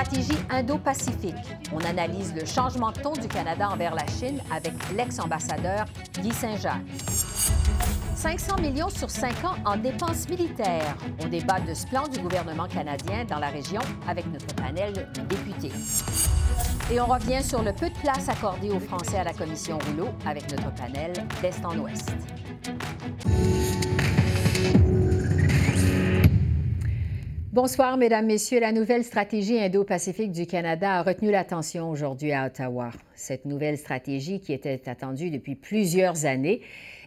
Stratégie Indo-Pacifique. On analyse le changement de ton du Canada envers la Chine avec l'ex-ambassadeur Guy Saint-Jacques. 500 millions sur 5 ans en dépenses militaires. On débat de ce plan du gouvernement canadien dans la région avec notre panel de députés. Et on revient sur le peu de place accordée aux Français à la Commission Rouleau avec notre panel d'Est en Ouest. Bonsoir, Mesdames, Messieurs. La nouvelle stratégie Indo-Pacifique du Canada a retenu l'attention aujourd'hui à Ottawa. Cette nouvelle stratégie, qui était attendue depuis plusieurs années,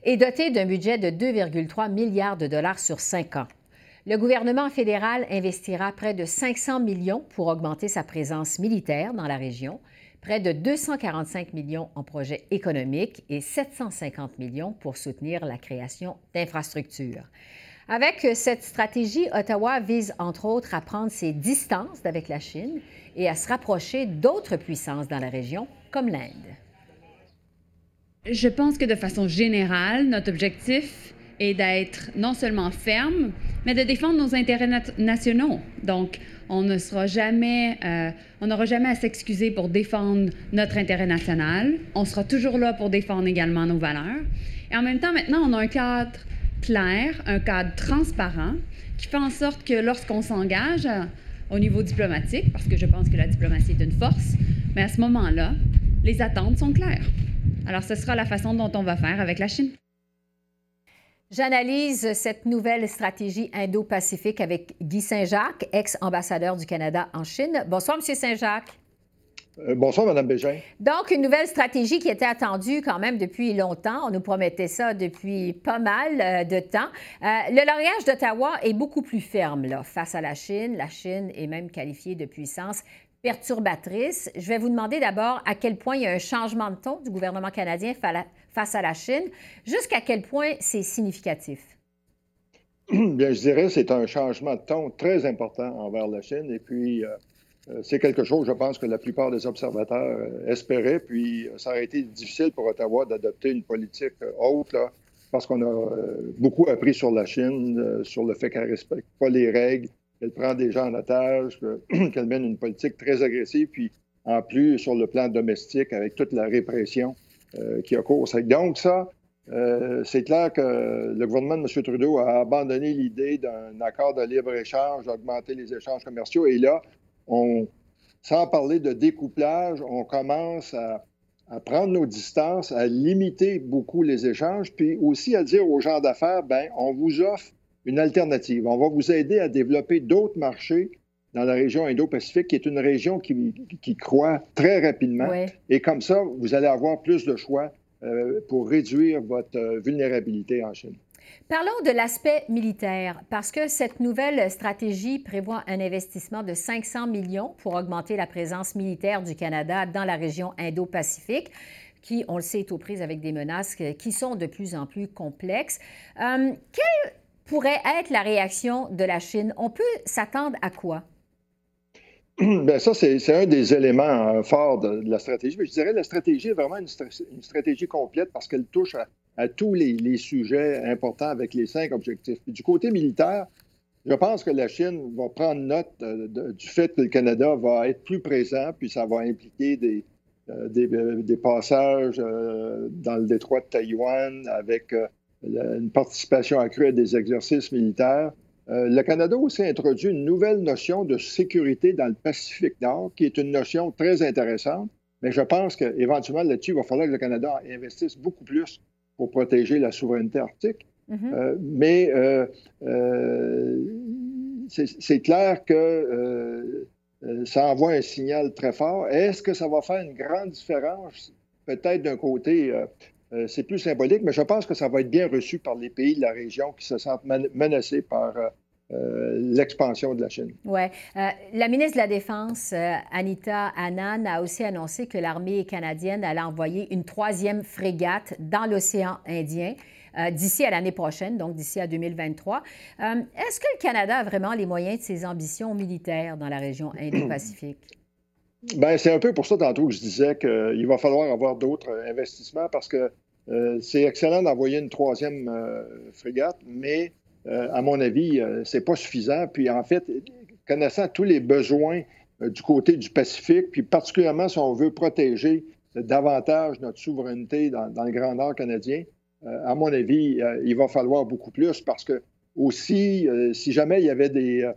est dotée d'un budget de 2,3 milliards de dollars sur cinq ans. Le gouvernement fédéral investira près de 500 millions pour augmenter sa présence militaire dans la région, près de 245 millions en projets économiques et 750 millions pour soutenir la création d'infrastructures. Avec cette stratégie, Ottawa vise entre autres à prendre ses distances avec la Chine et à se rapprocher d'autres puissances dans la région, comme l'Inde. Je pense que de façon générale, notre objectif est d'être non seulement ferme, mais de défendre nos intérêts nationaux. Donc, on ne sera jamais, euh, on n'aura jamais à s'excuser pour défendre notre intérêt national. On sera toujours là pour défendre également nos valeurs. Et en même temps, maintenant, on a un cadre clair, un cadre transparent qui fait en sorte que lorsqu'on s'engage euh, au niveau diplomatique, parce que je pense que la diplomatie est une force, mais à ce moment-là, les attentes sont claires. Alors, ce sera la façon dont on va faire avec la Chine. J'analyse cette nouvelle stratégie Indo-Pacifique avec Guy Saint-Jacques, ex-ambassadeur du Canada en Chine. Bonsoir, Monsieur Saint-Jacques. Euh, bonsoir, Mme Bégin. Donc, une nouvelle stratégie qui était attendue quand même depuis longtemps. On nous promettait ça depuis pas mal euh, de temps. Euh, le langage d'Ottawa est beaucoup plus ferme là, face à la Chine. La Chine est même qualifiée de puissance perturbatrice. Je vais vous demander d'abord à quel point il y a un changement de ton du gouvernement canadien face à la Chine, jusqu'à quel point c'est significatif? Bien, je dirais que c'est un changement de ton très important envers la Chine. Et puis, euh, c'est quelque chose, je pense, que la plupart des observateurs euh, espéraient. Puis, euh, ça aurait été difficile pour Ottawa d'adopter une politique haute, là, parce qu'on a beaucoup appris sur la Chine, sur le fait qu'elle ne respecte pas les règles, qu'elle prend des gens en otage, qu'elle mène une politique très agressive, puis en plus sur le plan domestique, avec toute la répression qui a cours. Donc, ça, c'est clair que le gouvernement de M. Trudeau a abandonné l'idée d'un accord de libre-échange, d'augmenter les échanges commerciaux. Et là, on, sans parler de découplage, on commence à, prendre nos distances, à limiter beaucoup les échanges, puis aussi à dire aux gens d'affaires, ben, on vous offre une alternative. On va vous aider à développer d'autres marchés dans la région Indo-Pacifique, qui est une région qui, qui croît très rapidement. Et comme ça, vous allez avoir plus de choix euh, pour réduire votre euh, vulnérabilité en Chine. Parlons de l'aspect militaire, parce que cette nouvelle stratégie prévoit un investissement de 500 millions pour augmenter la présence militaire du Canada dans la région Indo-Pacifique qui, on le sait, est aux prises avec des menaces qui sont de plus en plus complexes. Euh, quelle pourrait être la réaction de la Chine? On peut s'attendre à quoi? Bien, ça, c'est un des éléments euh, forts de, la stratégie. Mais je dirais la stratégie est vraiment une, une stratégie complète parce qu'elle touche à à tous les, sujets importants avec les cinq objectifs. du côté militaire, je pense que la Chine va prendre note euh, du fait que le Canada va être plus présent, puis ça va impliquer des, euh, euh, passages dans le détroit de Taïwan avec une participation accrue à des exercices militaires. le Canada aussi a introduit une nouvelle notion de sécurité dans le Pacifique Nord, qui est une notion très intéressante, mais je pense qu'éventuellement là-dessus, il va falloir que le Canada investisse beaucoup plus pour protéger la souveraineté arctique. Mm-hmm. Euh, mais euh, euh, c'est clair que ça envoie un signal très fort. Est-ce que ça va faire une grande différence? Peut-être d'un côté, c'est plus symbolique, mais je pense que ça va être bien reçu par les pays de la région qui se sentent menacés par l'expansion de la Chine. Oui. la ministre de la Défense, Anita Anand, a aussi annoncé que l'armée canadienne allait envoyer une troisième frégate dans l'océan Indien. d'ici à l'année prochaine, donc d'ici à 2023. Est-ce que le Canada a vraiment les moyens de ses ambitions militaires dans la région Indo-Pacifique? Ben, c'est un peu pour ça, tantôt, que je disais qu'il va falloir avoir d'autres investissements parce que euh, c'est excellent d'envoyer une troisième euh, frégate, mais euh, à mon avis, c'est pas suffisant. Puis en fait, connaissant tous les besoins du côté du Pacifique, puis particulièrement si on veut protéger davantage notre souveraineté dans, le Grand Nord canadien, à mon avis, il va falloir beaucoup plus parce que aussi, si jamais il y avait des,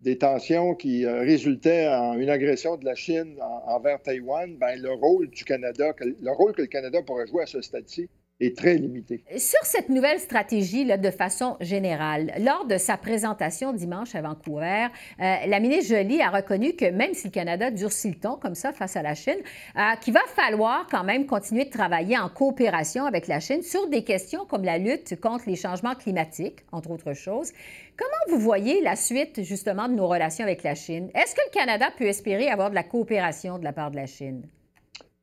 des tensions qui euh, résultaient en une agression de la Chine envers Taïwan, ben, le rôle du Canada, le rôle que le Canada pourrait jouer à ce stade-ci est très. Sur cette nouvelle stratégie, de façon générale, lors de sa présentation dimanche à Vancouver, euh, la ministre Joly a reconnu que même si le Canada durcit le ton comme ça face à la Chine, euh, qu'il va falloir quand même continuer de travailler en coopération avec la Chine sur des questions comme la lutte contre les changements climatiques, entre autres choses. Comment vous voyez la suite justement de nos relations avec la Chine? Est-ce que le Canada peut espérer avoir de la coopération de la part de la Chine?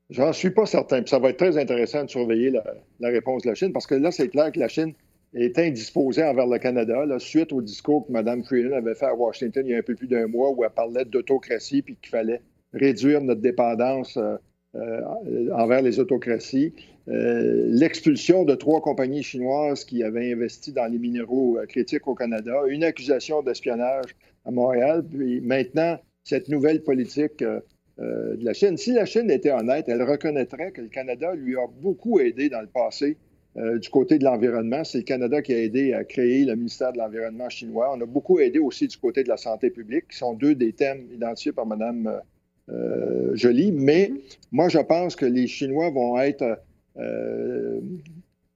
J'en suis pas certain. Puis ça va être très intéressant de surveiller la, réponse de la Chine parce que là, c'est clair que la Chine est indisposée envers le Canada, suite au discours que Mme Freeland avait fait à Washington il y a un peu plus d'un mois où elle parlait d'autocratie puis qu'il fallait réduire notre dépendance euh, euh, envers les autocraties. Euh, l'expulsion de trois compagnies chinoises qui avaient investi dans les minéraux critiques au Canada, une accusation d'espionnage à Montréal, puis maintenant cette nouvelle politique euh, de la Chine. Si la Chine était honnête, elle reconnaîtrait que le Canada lui a beaucoup aidé dans le passé euh, du côté de l'environnement. C'est le Canada qui a aidé à créer le ministère de l'Environnement chinois. On a beaucoup aidé aussi du côté de la santé publique, qui sont deux des thèmes identifiés par Mme euh, Joly. Mais moi, je pense que les Chinois vont être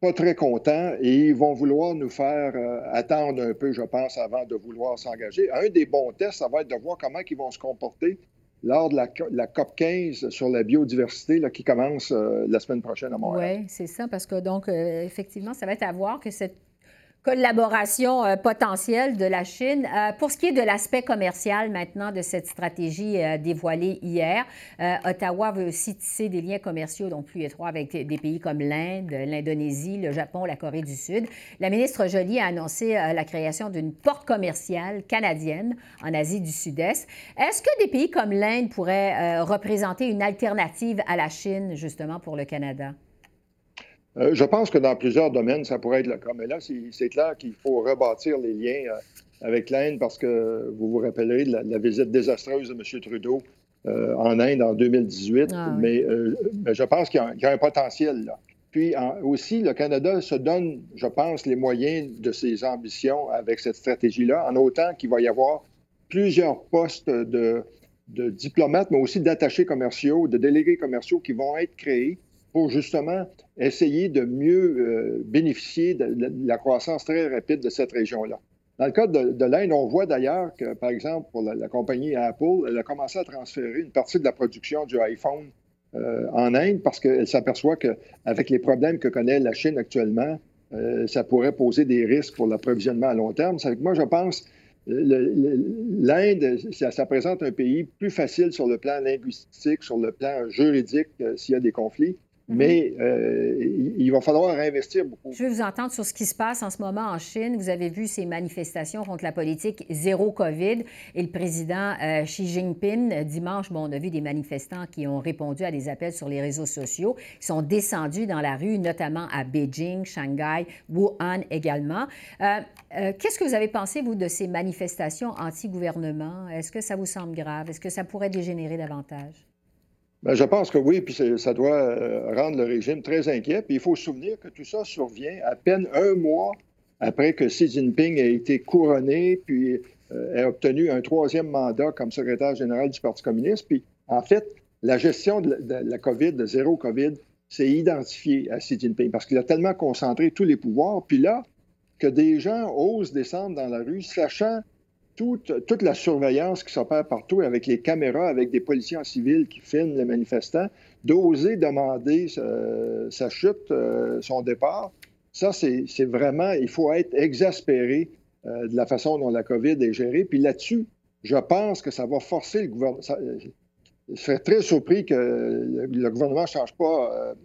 pas très contents et ils vont vouloir nous faire attendre un peu, je pense, avant de vouloir s'engager. Un des bons tests, ça va être de voir comment ils vont se comporter lors de la, COP 15 sur la biodiversité qui commence euh, la semaine prochaine à Montréal. Oui, c'est ça, parce que donc, euh, effectivement, ça va être à voir que cette collaboration euh, potentielle de la Chine. Euh, pour ce qui est de l'aspect commercial maintenant de cette stratégie euh, dévoilée hier, Ottawa veut aussi tisser des liens commerciaux plus étroits avec des pays comme l'Inde, l'Indonésie, le Japon, la Corée du Sud. La ministre Joly a annoncé la création d'une porte commerciale canadienne en Asie du Sud-Est. Est-ce que des pays comme l'Inde pourraient représenter une alternative à la Chine justement pour le Canada? Euh, je pense que dans plusieurs domaines, ça pourrait être le cas. Mais là, c'est clair qu'il faut rebâtir les liens euh, avec l'Inde parce que vous vous rappellerez de la, visite désastreuse de M. Trudeau euh, en Inde en 2018. Ah mais, je pense qu'il y, a un potentiel là. Puis aussi, le Canada se donne, je pense, les moyens de ses ambitions avec cette stratégie-là, en autant qu'il va y avoir plusieurs postes de, de diplomates, mais aussi d'attachés commerciaux, de délégués commerciaux qui vont être créés pour justement essayer de mieux euh, bénéficier de, la croissance très rapide de cette région-là. Dans le cas de, l'Inde, on voit d'ailleurs que, par exemple, pour la, compagnie Apple, elle a commencé à transférer une partie de la production du iPhone euh, en Inde parce qu'elle s'aperçoit qu'avec les problèmes que connaît la Chine actuellement, euh, ça pourrait poser des risques pour l'approvisionnement à long terme. Que moi, je pense l'Inde, ça, ça, présente un pays plus facile sur le plan linguistique, sur le plan juridique s'il y a des conflits. Mhm. Mais euh, il va falloir investir beaucoup. Je veux vous entendre sur ce qui se passe en ce moment en Chine. Vous avez vu ces manifestations contre la politique zéro COVID et le président euh, Xi Jinping, dimanche, bon, on a vu des manifestants qui ont répondu à des appels sur les réseaux sociaux, qui sont descendus dans la rue, notamment à Beijing, Shanghai, Wuhan également. Euh, qu'est-ce que vous avez pensé, vous, de ces manifestations anti-gouvernement? Est-ce que ça vous semble grave? Est-ce que ça pourrait dégénérer davantage? Bien, je pense que oui, puis ça doit euh, rendre le régime très inquiet. Puis il faut se souvenir que tout ça survient à peine un mois après que Xi Jinping ait été couronné, puis euh, ait obtenu un troisième mandat comme secrétaire général du Parti communiste. Puis en fait, la gestion de la, COVID, de zéro COVID, s'est identifiée à Xi Jinping parce qu'il a tellement concentré tous les pouvoirs. Puis là, que des gens osent descendre dans la rue, sachant toute, la surveillance qui s'opère partout avec les caméras, avec des policiers en civil qui filment les manifestants, d'oser demander sa chute, euh, son départ, ça, c'est vraiment, il faut être exaspéré de la façon dont la COVID est gérée. Puis là-dessus, je pense que ça va forcer le gouvernement. je serais très surpris que le gouvernement ne change pas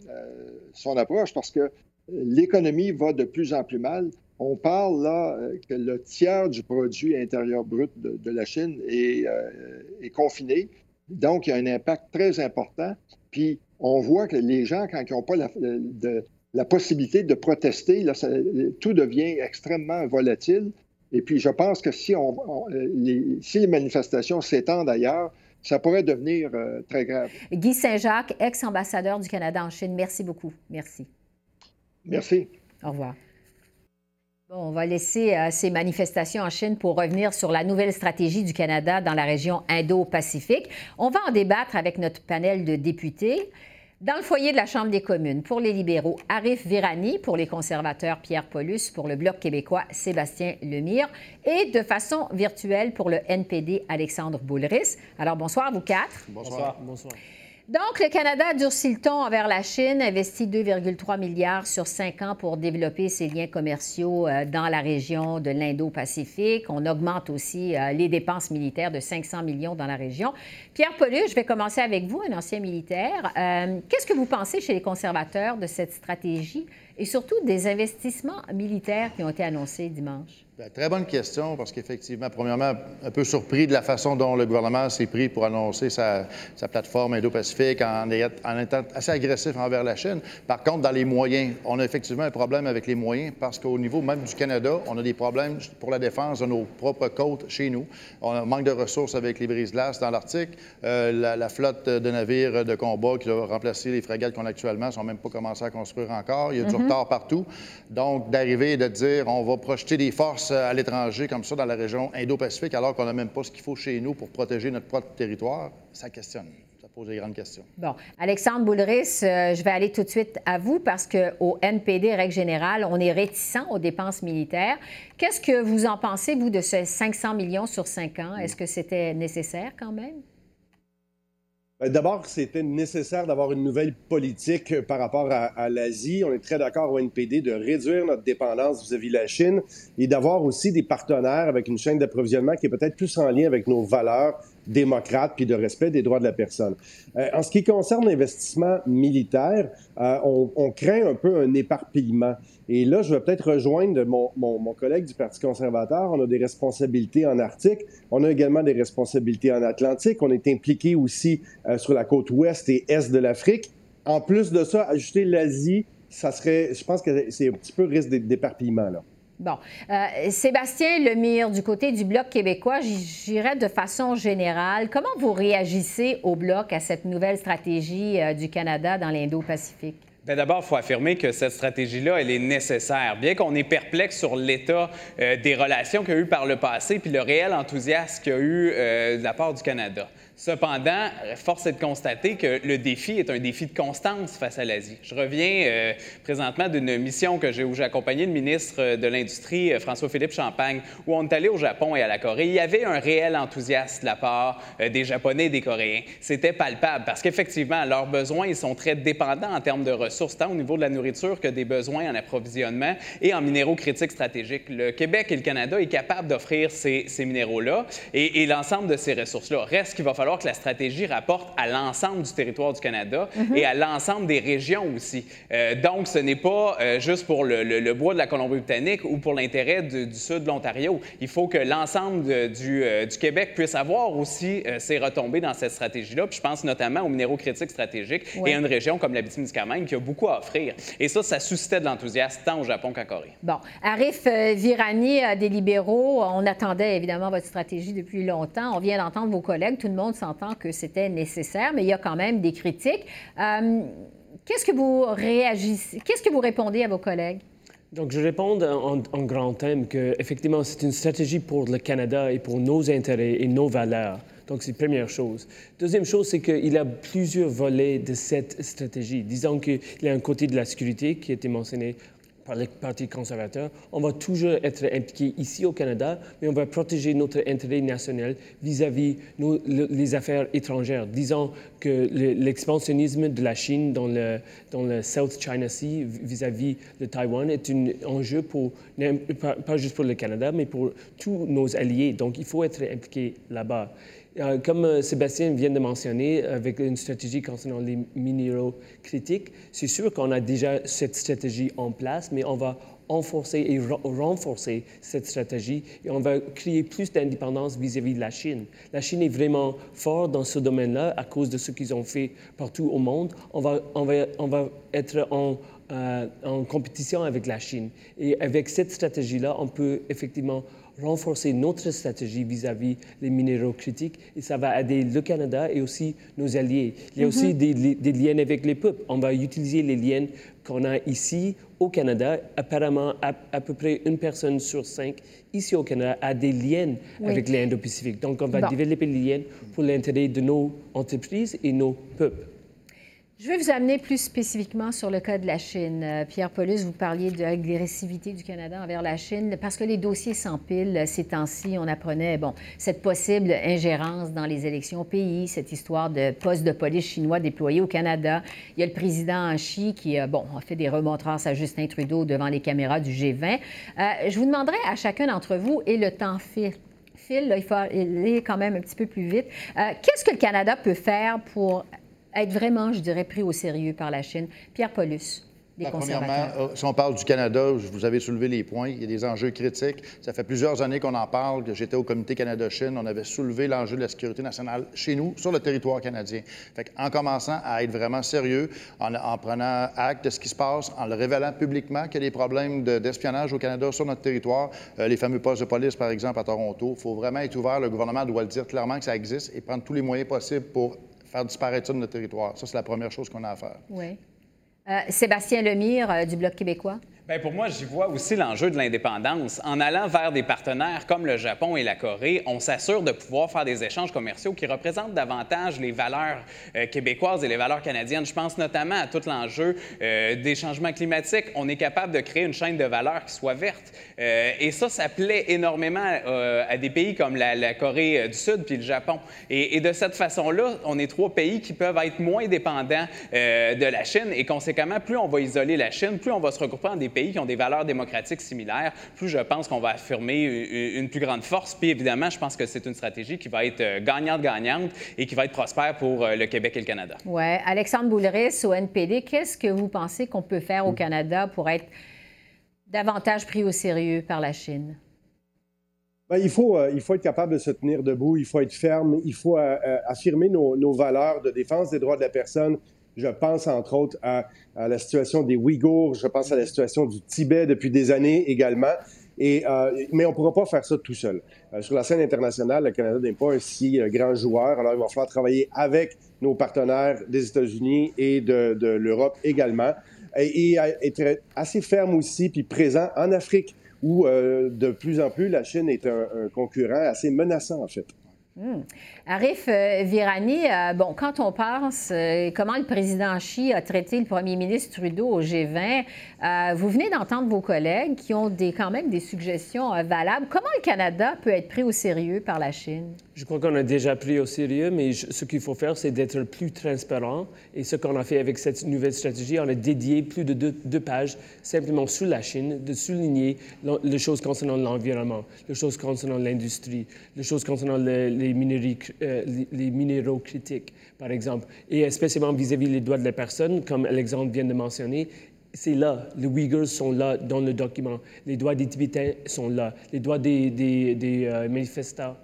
son approche parce que l'économie va de plus en plus mal. On parle là que le tiers du produit intérieur brut de, la Chine est, est, confiné. Donc, il y a un impact très important. Puis, on voit que les gens, quand ils n'ont pas la, la, possibilité de protester, là, tout devient extrêmement volatile. Et puis, je pense que si, on, les, si les manifestations s'étendent ailleurs, ça pourrait devenir euh, très grave. Guy Saint-Jacques, ex-ambassadeur du Canada en Chine, merci beaucoup. Merci. Merci. Au revoir. Bon, on va laisser euh, ces manifestations en Chine pour revenir sur la nouvelle stratégie du Canada dans la région Indo-Pacifique. On va en débattre avec notre panel de députés. Dans le foyer de la Chambre des communes, pour les libéraux, Arif Virani, pour les conservateurs, Pierre Paulus, pour le Bloc québécois, Sébastien Lemire, et de façon virtuelle pour le NPD, Alexandre Boulris. Alors, bonsoir, vous quatre. Bonsoir. bonsoir. Donc, le Canada durcit le ton envers la Chine, investit 2,3 milliards sur cinq ans pour développer ses liens commerciaux euh, dans la région de l'Indo-Pacifique. On augmente aussi euh, les dépenses militaires de 500 millions dans la région. Pierre Paulus, je vais commencer avec vous, un ancien militaire. Euh, qu'est-ce que vous pensez chez les conservateurs de cette stratégie et surtout des investissements militaires qui ont été annoncés dimanche? Ben, très bonne question, parce qu'effectivement, premièrement, un peu surpris de la façon dont le gouvernement s'est pris pour annoncer sa, plateforme Indo-Pacifique en, en, étant assez agressif envers la Chine. Par contre, dans les moyens, on a effectivement un problème avec les moyens, parce qu'au niveau même du Canada, on a des problèmes pour la défense de nos propres côtes chez nous. On a un manque de ressources avec les brises-glaces dans l'Arctique. Euh, la, flotte de navires de combat qui doit remplacer les frégates qu'on a actuellement ne sont même pas commencées à construire encore. Il y a du mm-hmm. Retard partout. Donc, d'arriver et de dire on va projeter des forces à l'étranger comme ça dans la région Indo-Pacifique alors qu'on n'a même pas ce qu'il faut chez nous pour protéger notre propre territoire, ça questionne. Ça pose des grandes questions. Bon. Alexandre Boulris, euh, je vais aller tout de suite à vous parce qu'au NPD, règle générale, on est réticent aux dépenses militaires. Qu'est-ce que vous en pensez, vous, de ces 500 millions sur 5 ans? Est-ce que c'était nécessaire quand même? Ben, d'abord, c'était nécessaire d'avoir une nouvelle politique euh, par rapport à, l'Asie. On est très d'accord au NPD de réduire notre dépendance vis-à-vis de la Chine et d'avoir aussi des partenaires avec une chaîne d'approvisionnement qui est peut-être plus en lien avec nos valeurs démocrates puis de respect des droits de la personne. Euh, en ce qui concerne l'investissement militaire, euh, on, on, craint un peu un éparpillement. Et là, je vais peut-être rejoindre mon, mon, mon, collègue du Parti conservateur. On a des responsabilités en Arctique. On a également des responsabilités en Atlantique. On est impliqué aussi euh, sur la côte ouest et est de l'Afrique. En plus de ça, ajouter l'Asie, ça serait, je pense que c'est un petit peu risque d'éparpillement, là. Bon. Euh, Sébastien Lemire, du côté du Bloc québécois, j'irais de façon générale. Comment vous réagissez au Bloc à cette nouvelle stratégie euh, du Canada dans l'Indo-Pacifique? Bien, D'abord, il faut affirmer que cette stratégie-là, elle est nécessaire. Bien qu'on est perplexe sur l'état euh, des relations qu'il y a eu par le passé, puis le réel enthousiasme qu'il y a eu de la part du Canada. Cependant, force est de constater que le défi est un défi de constance face à l'Asie. Je reviens euh, présentement d'une mission que j'ai, où j'ai accompagné le ministre de l'Industrie, euh, François-Philippe Champagne, où on est allé au Japon et à la Corée. Il y avait un réel enthousiasme de la part euh, des Japonais et des Coréens. C'était palpable parce qu'effectivement, leurs besoins, ils sont très dépendants en termes de ressources, tant au niveau de la nourriture que des besoins en approvisionnement et en minéraux critiques stratégiques. Le Québec et le Canada est capable d'offrir ces, ces minéraux-là et, et l'ensemble de ces ressources-là. Reste qu'il va falloir falloir que la stratégie rapporte à l'ensemble du territoire du Canada et à l'ensemble des régions aussi. Euh, donc, ce n'est pas euh, juste pour le, bois de la Colombie-Britannique ou pour l'intérêt du, sud de l'Ontario. Il faut que l'ensemble du, euh, du, Québec puisse avoir aussi ses retombées dans cette stratégie-là. Puis je pense notamment aux minéraux critiques stratégiques et à une région comme l'Abitibi-Témiscamingue qui a beaucoup à offrir. Et ça, ça suscitait de l'enthousiasme tant au Japon qu'en Corée. Bon. Arif Virani des libéraux, on attendait évidemment votre stratégie depuis longtemps. On vient d'entendre vos collègues. Tout le monde s'entend que c'était nécessaire, mais il y a quand même des critiques. Euh, qu'est-ce que vous réagissez, qu'est-ce que vous répondez à vos collègues? Donc, je réponds en, grand thème que, effectivement, c'est une stratégie pour le Canada et pour nos intérêts et nos valeurs. Donc, c'est la première chose. Deuxième chose, c'est qu'il y a plusieurs volets de cette stratégie. Disons qu'il y a un côté de la sécurité qui a été mentionné, par le Parti conservateur, on va toujours être impliqué ici au Canada, mais on va protéger notre intérêt national vis-à-vis les affaires étrangères. Disons l'expansionnisme de la Chine dans le, dans le South China Sea vis-à-vis de Taïwan est un enjeu pas juste pour le Canada, mais pour tous nos alliés. Donc, il faut être impliqué là-bas. Euh, comme euh, Sébastien vient de mentionner, avec une stratégie concernant les minéraux critiques, c'est sûr qu'on a déjà cette stratégie en place, mais on va renforcer et renforcer cette stratégie et on va créer plus d'indépendance vis-à-vis de la Chine. La Chine est vraiment forte dans ce domaine-là à cause de ce qu'ils ont fait partout au monde. On va, on va, on va être en, euh, en compétition avec la Chine. Et avec cette stratégie-là, on peut effectivement renforcer notre stratégie vis-à-vis les minéraux critiques et ça va aider le Canada et aussi nos alliés. Il y a aussi mhm. des, liens avec les peuples. On va utiliser les liens qu'on a ici au Canada. Apparemment, à, peu près une personne sur cinq ici au Canada a des liens avec l'Indo-Pacifique. Donc, on va développer les liens pour l'intérêt de nos entreprises et nos peuples. Je vais vous amener plus spécifiquement sur le cas de la Chine. Euh, Pierre Paulus, vous parliez de l'agressivité du Canada envers la Chine parce que les dossiers s'empilent ces temps-ci. On apprenait, bon, cette possible ingérence dans les élections au pays, cette histoire de poste de police chinois déployé au Canada. Il y a le président Xi qui, euh, bon, a fait des remontrances à Justin Trudeau devant les caméras du G20. Euh, je vous demanderai à chacun d'entre vous, et le temps file, il faut aller quand même un petit peu plus vite. Qu'est-ce que le Canada peut faire pour être vraiment, je dirais, pris au sérieux par la Chine. Pierre Paulus. Des premièrement, euh, si on parle du Canada, vous avez soulevé les points. Il y a des enjeux critiques. Ça fait plusieurs années qu'on en parle, que j'étais au comité Canada-Chine. On avait soulevé l'enjeu de la sécurité nationale chez nous, sur le territoire canadien. Fait en commençant à être vraiment sérieux, en, prenant acte de ce qui se passe, en le révélant publiquement qu'il y a des problèmes d'espionnage au Canada sur notre territoire, euh, les fameux postes de police, par exemple, à Toronto, il faut vraiment être ouvert. Le gouvernement doit le dire clairement que ça existe et prendre tous les moyens possibles pour faire disparaître ça de notre territoire. Ça, c'est la première chose qu'on a à faire. Oui. Euh, Sébastien Lemire euh, du Bloc québécois. Bien, pour moi, j'y vois aussi l'enjeu de l'indépendance. En allant vers des partenaires comme le Japon et la Corée, on s'assure de pouvoir faire des échanges commerciaux qui représentent davantage les valeurs euh, québécoises et les valeurs canadiennes. Je pense notamment à tout l'enjeu euh, des changements climatiques. On est capable de créer une chaîne de valeur qui soit verte. Euh, et ça, ça plaît énormément à des pays comme la, Corée du Sud puis le Japon. Et, et de cette façon-là, on est trois pays qui peuvent être moins dépendants de la Chine. Et conséquemment, plus on va isoler la Chine, plus on va se regrouper en des pays qui ont des valeurs démocratiques similaires, plus je pense qu'on va affirmer une plus grande force. Puis évidemment, je pense que c'est une stratégie qui va être euh, gagnante-gagnante et qui va être prospère pour euh, le Québec et le Canada. Oui. Alexandre Bouleris, au NPD, qu'est-ce que vous pensez qu'on peut faire au Canada pour être davantage pris au sérieux par la Chine? Bien, il, faut, euh, il faut être capable de se tenir debout, il faut être ferme, il faut affirmer nos, nos, valeurs de défense des droits de la personne, je pense entre autres à, la situation des Ouïghours, je pense à la situation du Tibet depuis des années également. Et, euh, mais on ne pourra pas faire ça tout seul. Euh, sur la scène internationale, le Canada n'est pas un si euh, grand joueur. Alors, il va falloir travailler avec nos partenaires des États-Unis et de, l'Europe également. Et, être assez ferme aussi, puis présent en Afrique, où de plus en plus la Chine est un, un concurrent assez menaçant, en fait. Hmm. Arif euh, Virani, euh, bon, quand on pense euh, comment le président Xi a traité le premier ministre Trudeau au G20, vous venez d'entendre vos collègues qui ont quand même des suggestions valables. Comment le Canada peut être pris au sérieux par la Chine? Je crois qu'on a déjà pris au sérieux, mais ce qu'il faut faire, c'est d'être plus transparent. Et ce qu'on a fait avec cette nouvelle stratégie, on a dédié plus de deux, pages simplement sur la Chine, de souligner les choses concernant l'environnement, les choses concernant l'industrie, les choses concernant les, euh, les, minéraux critiques, par exemple. Et spécialement vis-à-vis des droits de la personne, comme Alexandre vient de mentionner, c'est là. Les Uyghurs sont là dans le document. Les droits des Tibétains sont là. Les droits des, des, euh, manifestants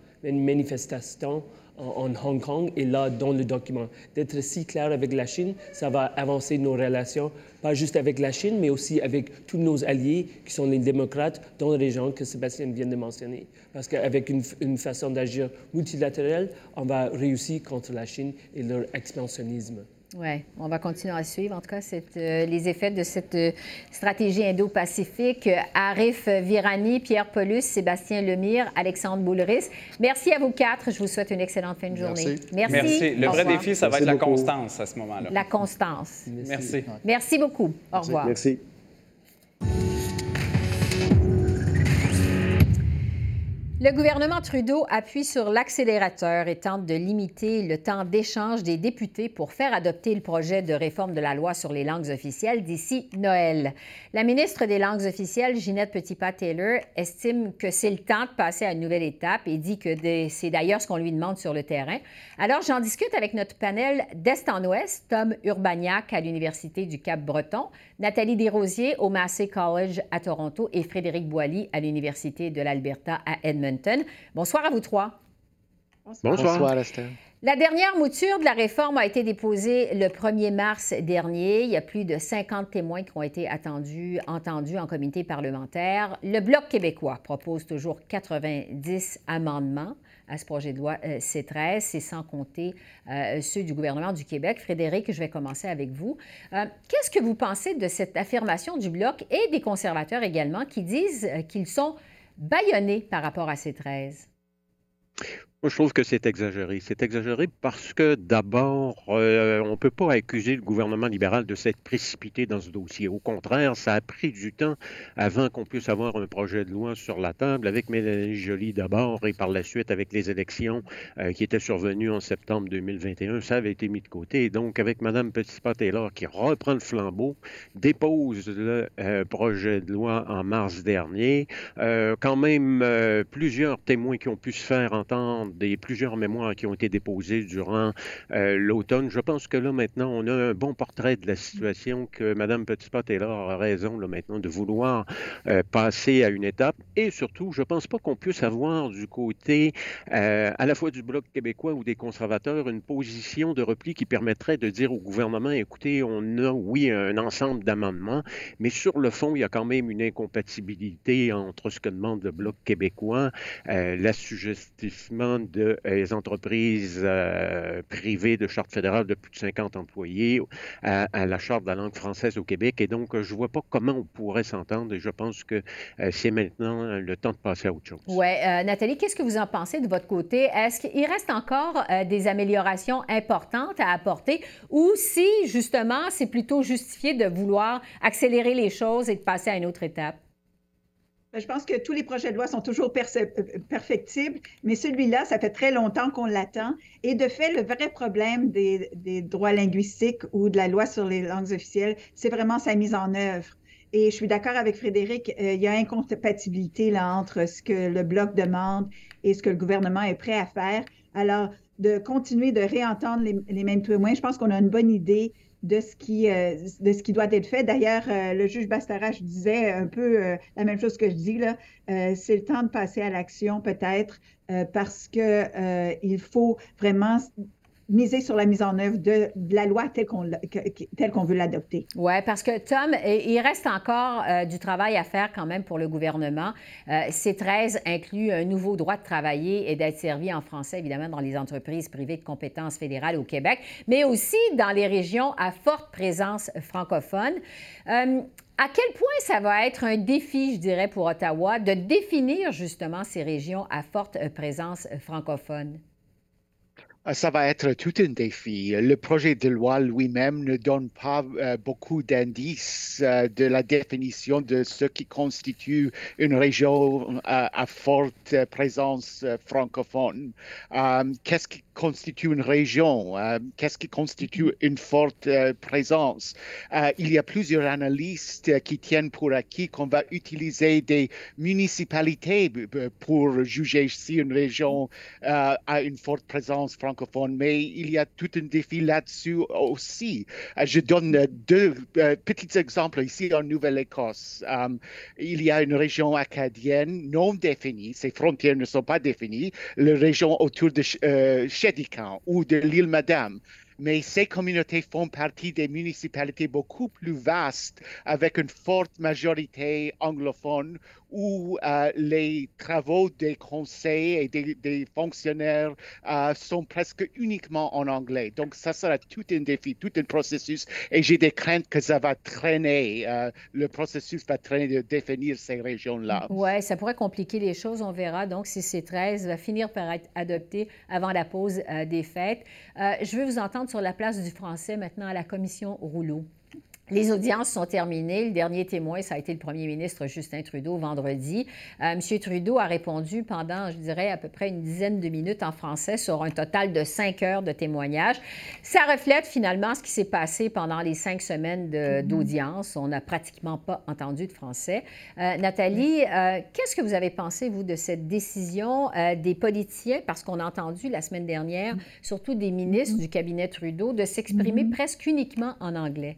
en, Hong Kong est là dans le document. D'être si clair avec la Chine, ça va avancer nos relations, pas juste avec la Chine, mais aussi avec tous nos alliés qui sont les démocrates dans la région que Sébastien vient de mentionner. Parce qu'avec une, une, façon d'agir multilatérale, on va réussir contre la Chine et leur expansionnisme. Oui, on va continuer à suivre, en tout cas, euh, les effets de cette euh, stratégie indo-pacifique. Arif Virani, Pierre Paulus, Sébastien Lemire, Alexandre Boulris. Merci à vous quatre. Je vous souhaite une excellente fin de journée. Merci. Merci. Le vrai défi, ça va être la constance à ce moment-là. La constance. Merci. Merci beaucoup. Au revoir. Merci. Le gouvernement Trudeau appuie sur l'accélérateur et tente de limiter le temps d'échange des députés pour faire adopter le projet de réforme de la loi sur les langues officielles d'ici Noël. La ministre des langues officielles, Ginette Petitpas-Taylor, estime que c'est le temps de passer à une nouvelle étape et dit que c'est d'ailleurs ce qu'on lui demande sur le terrain. Alors, j'en discute avec notre panel d'Est en Ouest, Tom Urbaniak à l'Université du Cap-Breton, Nathalie Desrosiers au Massey College à Toronto et Frédéric Boilly à l'Université de l'Alberta à Edmonton. Bonsoir à vous trois. Bonsoir. Bonsoir, Lester. La dernière mouture de la réforme a été déposée le 1er mars dernier. Il y a plus de 50 témoins qui ont été attendus, entendus en comité parlementaire. Le Bloc québécois propose toujours 90 amendements à ce projet de loi euh, C13, c'est sans compter euh, ceux du gouvernement du Québec. Frédéric, je vais commencer avec vous. Euh, qu'est-ce que vous pensez de cette affirmation du Bloc et des conservateurs également qui disent qu'ils sont bâillonné par rapport à ces 13? Moi, je trouve que c'est exagéré. C'est exagéré parce que d'abord, euh, on ne peut pas accuser le gouvernement libéral de s'être précipité dans ce dossier. Au contraire, ça a pris du temps avant qu'on puisse avoir un projet de loi sur la table avec Mélanie Joly d'abord et par la suite avec les élections euh, qui étaient survenues en septembre 2021. Ça avait été mis de côté. donc, avec Mme Petitpas-Taylor qui reprend le flambeau, dépose le euh, projet de loi en mars dernier, quand même plusieurs témoins qui ont pu se faire entendre des plusieurs mémoires qui ont été déposées durant euh, l'automne. Je pense que là, maintenant, on a un bon portrait de la situation que Mme Petitpas-Taylor a raison, là, maintenant, de vouloir euh, passer à une étape. Et surtout, je ne pense pas qu'on puisse avoir du côté euh, à la fois du Bloc québécois ou des conservateurs une position de repli qui permettrait de dire au gouvernement, écoutez, on a, oui, un ensemble d'amendements, mais sur le fond, il y a quand même une incompatibilité entre ce que demande le Bloc québécois, l'assujettissement des euh, entreprises euh, privées de charte fédérale de plus de 50 employés à, la charte de la langue française au Québec. Et donc, je ne vois pas comment on pourrait s'entendre et je pense que euh, c'est maintenant le temps de passer à autre chose. Oui. Nathalie, qu'est-ce que vous en pensez de votre côté? Est-ce qu'il reste encore des améliorations importantes à apporter ou si, justement, c'est plutôt justifié de vouloir accélérer les choses et de passer à une autre étape? Ben, je pense que tous les projets de loi sont toujours euh, perfectibles, mais celui-là, ça fait très longtemps qu'on l'attend. Et de fait, le vrai problème des, droits linguistiques ou de la loi sur les langues officielles, c'est vraiment sa mise en œuvre. Et je suis d'accord avec Frédéric, euh, il y a incompatibilité là, entre ce que le Bloc demande et ce que le gouvernement est prêt à faire. Alors, de continuer de réentendre les, les mêmes témoins, je pense qu'on a une bonne idée de ce qui, euh, de ce qui doit être fait. D'ailleurs, euh, le juge Bastarache disait un peu euh, la même chose que je dis là. c'est le temps de passer à l'action peut-être parce que il faut vraiment miser sur la mise en œuvre de, la loi telle qu'on, veut l'adopter. Oui, parce que Tom, il reste encore euh, du travail à faire quand même pour le gouvernement. Euh, C13 inclut un nouveau droit de travailler et d'être servi en français, évidemment, dans les entreprises privées de compétences fédérales au Québec, mais aussi dans les régions à forte présence francophone. Euh, à quel point ça va être un défi, je dirais, pour Ottawa de définir justement ces régions à forte présence francophone? Ah, ça va être tout un défi. Le projet de loi lui-même ne donne pas euh, beaucoup d'indices euh, de la définition de ce qui constitue une région euh, à forte présence francophone. Qu'est-ce qui constitue une région, qu'est-ce qui constitue mm-hmm. une forte présence? Il y a plusieurs analystes qui tiennent pour acquis qu'on va utiliser des municipalités pour juger si une région a une forte présence francophone, mais il y a tout un défi là-dessus aussi. je donne deux petits exemples ici en Nouvelle-Écosse. il y a une région acadienne non définie, ses frontières ne sont pas définies, la région autour de ou de l'île Madame mais ces communautés font partie des municipalités beaucoup plus vastes avec une forte majorité anglophone où euh, les travaux des conseils et des, fonctionnaires euh, sont presque uniquement en anglais. Donc, ça sera tout un défi, tout un processus et j'ai des craintes que ça va traîner, euh, le processus va traîner de définir ces régions-là. Oui, ça pourrait compliquer les choses, on verra. Donc, si C13 va finir par être adopté avant la pause des fêtes. je veux vous entendre sur la place du français maintenant à la commission Rouleau. Les audiences sont terminées. Le dernier témoin, ça a été le premier ministre Justin Trudeau vendredi. Euh, M. Trudeau a répondu pendant, je dirais, à peu près une dizaine de minutes en français sur un total de cinq heures de témoignage. Ça reflète finalement ce qui s'est passé pendant les cinq semaines mm-hmm. d'audience. On n'a pratiquement pas entendu de français. Euh, Nathalie, euh, qu'est-ce que vous avez pensé, vous, de cette décision des politiciens, parce qu'on a entendu la semaine dernière, mm-hmm. surtout des ministres mm-hmm. du cabinet Trudeau, de s'exprimer presque uniquement en anglais?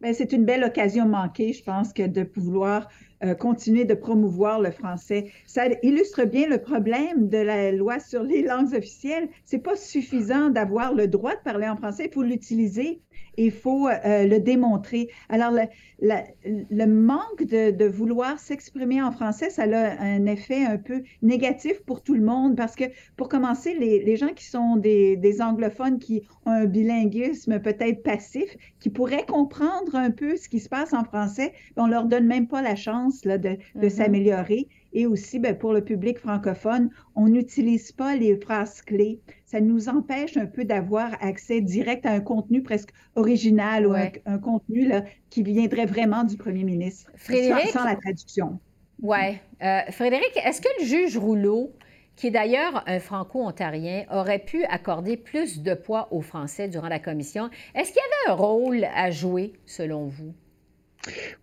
Ben, c'est une belle occasion manquée, je pense, que de pouvoir euh, continuer de promouvoir le français. Ça illustre bien le problème de la loi sur les langues officielles. C'est pas suffisant d'avoir le droit de parler en français, il faut l'utiliser il faut euh, le démontrer. Alors, le, manque de, vouloir s'exprimer en français, ça a un effet un peu négatif pour tout le monde parce que, pour commencer, les, gens qui sont des, anglophones, qui ont un bilinguisme peut-être passif, qui pourraient comprendre un peu ce qui se passe en français, on leur donne même pas la chance de, de mm-hmm. s'améliorer. Et aussi, bien, pour le public francophone, on n'utilise pas les phrases clés. Ça nous empêche un peu d'avoir accès direct à un contenu presque original ou un, contenu là, qui viendrait vraiment du premier ministre, Frédéric, sans, la traduction? Oui. Euh, Frédéric, est-ce que le juge Rouleau, qui est d'ailleurs un franco-ontarien, aurait pu accorder plus de poids aux Français durant la commission? Est-ce qu'il y avait un rôle à jouer, selon vous?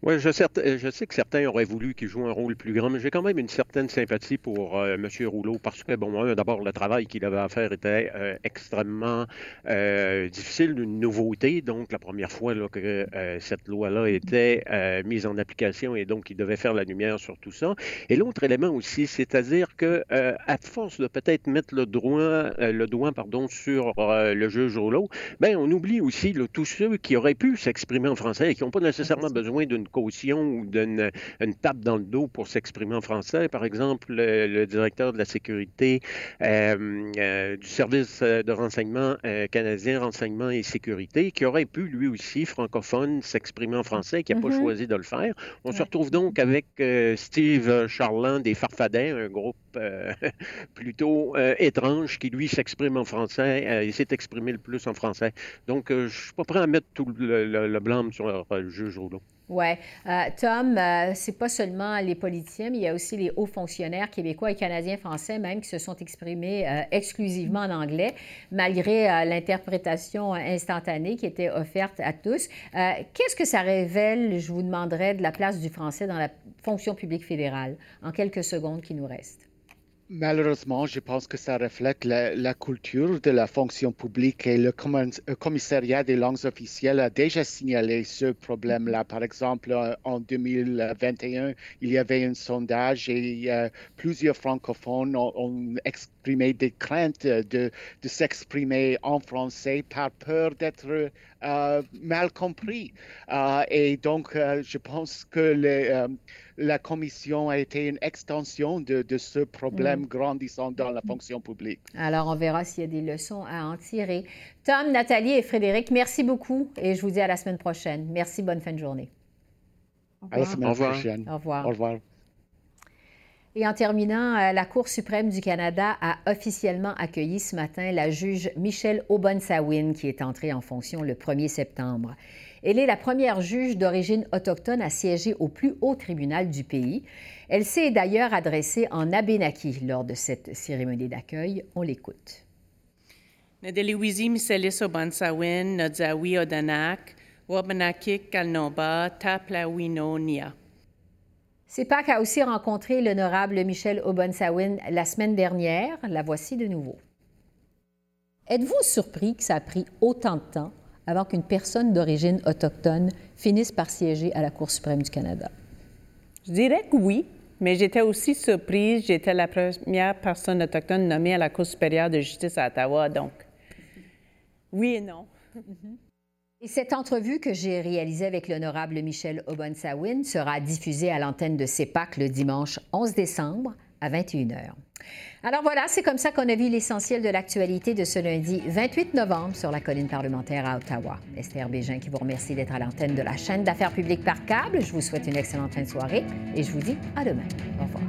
Oui, je, je, sais que certains auraient voulu qu'il joue un rôle plus grand, mais j'ai quand même une certaine sympathie pour euh, M. Rouleau parce que, bon, d'abord, le travail qu'il avait à faire était euh, extrêmement euh, difficile, une nouveauté. Donc, la première fois là, que cette loi-là était mise en application et donc il devait faire la lumière sur tout ça. Et l'autre élément aussi, c'est-à-dire que, à force de peut-être mettre le doigt, le doigt pardon, sur le juge Rouleau, ben, on oublie aussi tous ceux qui auraient pu s'exprimer en français et qui n'ont pas nécessairement besoin d'une caution ou d'une tape dans le dos pour s'exprimer en français. Par exemple, le, directeur de la sécurité euh, euh, du service de renseignement euh, canadien, renseignement et sécurité, qui aurait pu lui aussi, francophone, s'exprimer en français, qui n'a pas mm-hmm. choisi de le faire. On se retrouve donc avec Steve Charland des Farfadets, un groupe plutôt étrange qui, lui, s'exprime en français. il s'est exprimé le plus en français. Donc, je ne suis pas prêt à mettre tout le, blâme sur le juge Rouleau. Oui. Euh, Tom, euh, c'est pas seulement les politiciens, mais il y a aussi les hauts fonctionnaires québécois et canadiens français même qui se sont exprimés euh, exclusivement en anglais, malgré l'interprétation instantanée qui était offerte à tous. Qu'est-ce que ça révèle, je vous demanderais, de la place du français dans la fonction publique fédérale, en quelques secondes qui nous restent? Malheureusement, je pense que ça reflète la, culture de la fonction publique et le commissariat des langues officielles a déjà signalé ce problème-là. Par exemple, en 2021, il y avait un sondage et euh, plusieurs francophones ont, des craintes de, de s'exprimer en français par peur d'être euh, mal compris. Euh, et donc, je pense que les la commission a été une extension de, ce problème mm. grandissant dans la fonction publique. Alors, on verra s'il y a des leçons à en tirer. Tom, Nathalie et Frédéric, merci beaucoup et je vous dis à la semaine prochaine. Merci, bonne fin de journée. À la semaine prochaine. Au revoir. Au revoir. Et en terminant, euh, la Cour suprême du Canada a officiellement accueilli ce matin la juge Michelle Aubonsawin, qui est entrée en fonction le 1er septembre. Elle est la première juge d'origine autochtone à siéger au plus haut tribunal du pays. Elle s'est d'ailleurs adressée en Abénaki lors de cette cérémonie d'accueil. On l'écoute. CEPAC a aussi rencontré l'honorable Michel Obonsawin la semaine dernière. La voici de nouveau. Êtes-vous surpris que ça a pris autant de temps avant qu'une personne d'origine autochtone finisse par siéger à la Cour suprême du Canada? Je dirais que oui, mais j'étais aussi surprise. J'étais la première personne autochtone nommée à la Cour supérieure de justice à Ottawa, donc oui et non. Et cette entrevue que j'ai réalisée avec l'honorable Michel Obonsawin sera diffusée à l'antenne de CEPAC le dimanche 11 décembre à 21h. Alors voilà, c'est comme ça qu'on a vu l'essentiel de l'actualité de ce lundi 28 novembre sur la colline parlementaire à Ottawa. Esther Bégin qui vous remercie d'être à l'antenne de la chaîne d'affaires publiques par câble. Je vous souhaite une excellente fin de soirée et je vous dis à demain. Au revoir.